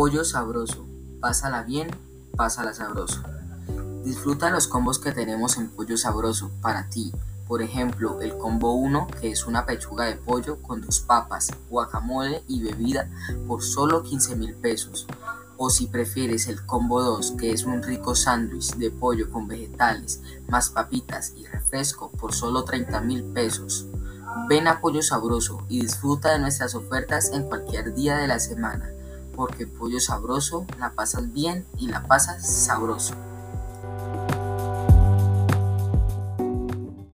Pollo sabroso, pásala bien, pásala sabroso. Disfruta los combos que tenemos en Pollo Sabroso para ti. Por ejemplo, el combo 1, que es una pechuga de pollo con dos papas, guacamole y bebida por solo 15 mil pesos. O si prefieres el combo 2, que es un rico sándwich de pollo con vegetales, más papitas y refresco por solo 30 mil pesos. Ven a Pollo Sabroso y disfruta de nuestras ofertas en cualquier día de la semana, porque Pollo Sabroso la pasas bien y la pasas sabroso.